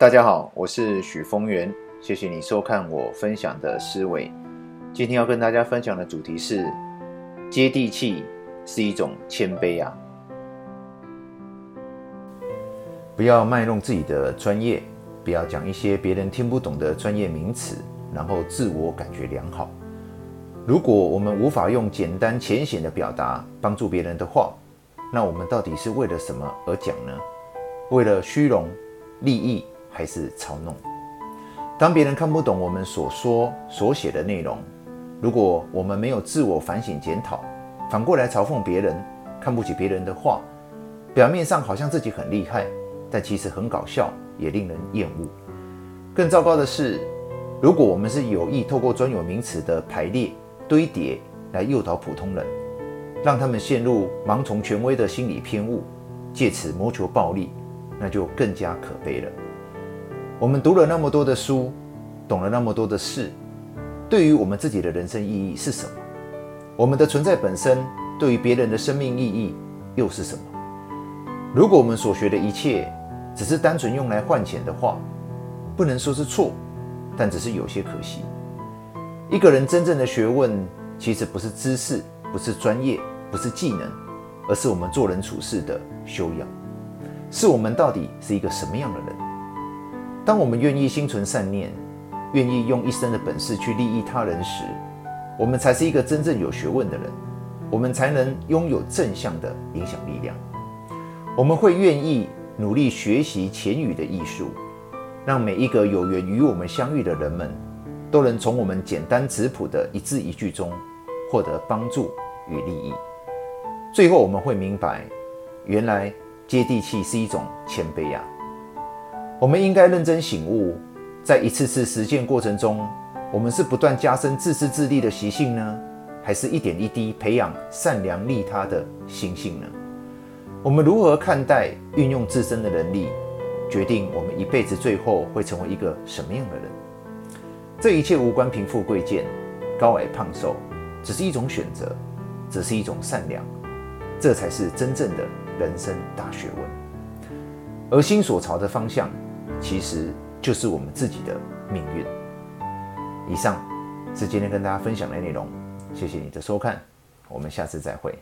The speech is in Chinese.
大家好，我是许峰源，谢谢你收看我分享的思维。今天要跟大家分享的主题是：接地气是一种谦卑啊！不要卖弄自己的专业，不要讲一些别人听不懂的专业名词，然后自我感觉良好。如果我们无法用简单浅显的表达帮助别人的话，那我们到底是为了什么而讲呢？为了虚荣、利益？还是嘲弄。当别人看不懂我们所说所写的内容，如果我们没有自我反省检讨，反过来嘲讽别人，看不起别人的话，表面上好像自己很厉害，但其实很搞笑，也令人厌恶。更糟糕的是，如果我们是有意透过专有名词的排列堆叠来诱导普通人，让他们陷入盲从权威的心理偏误，借此谋求暴利，那就更加可悲了。我们读了那么多的书，懂了那么多的事，对于我们自己的人生意义是什么？我们的存在本身对于别人的生命意义又是什么？如果我们所学的一切只是单纯用来换钱的话，不能说是错，但只是有些可惜。一个人真正的学问，其实不是知识，不是专业，不是技能，而是我们做人处事的修养，是我们到底是一个什么样的人。当我们愿意心存善念，愿意用一生的本事去利益他人时，我们才是一个真正有学问的人，我们才能拥有正向的影响力量。我们会愿意努力学习潜语的艺术，让每一个有缘与我们相遇的人们，都能从我们简单质朴的一字一句中获得帮助与利益。最后，我们会明白，原来接地气是一种谦卑呀。我们应该认真醒悟，在一次次实践过程中，我们是不断加深自私自利的习性呢，还是一点一滴培养善良利他的心性呢？我们如何看待运用自身的能力，决定我们一辈子最后会成为一个什么样的人？这一切无关贫富贵贱、高矮胖瘦，只是一种选择，只是一种善良，这才是真正的人生大学问。而心所朝的方向。其实就是我们自己的命运。以上是今天跟大家分享的内容，谢谢你的收看，我们下次再会。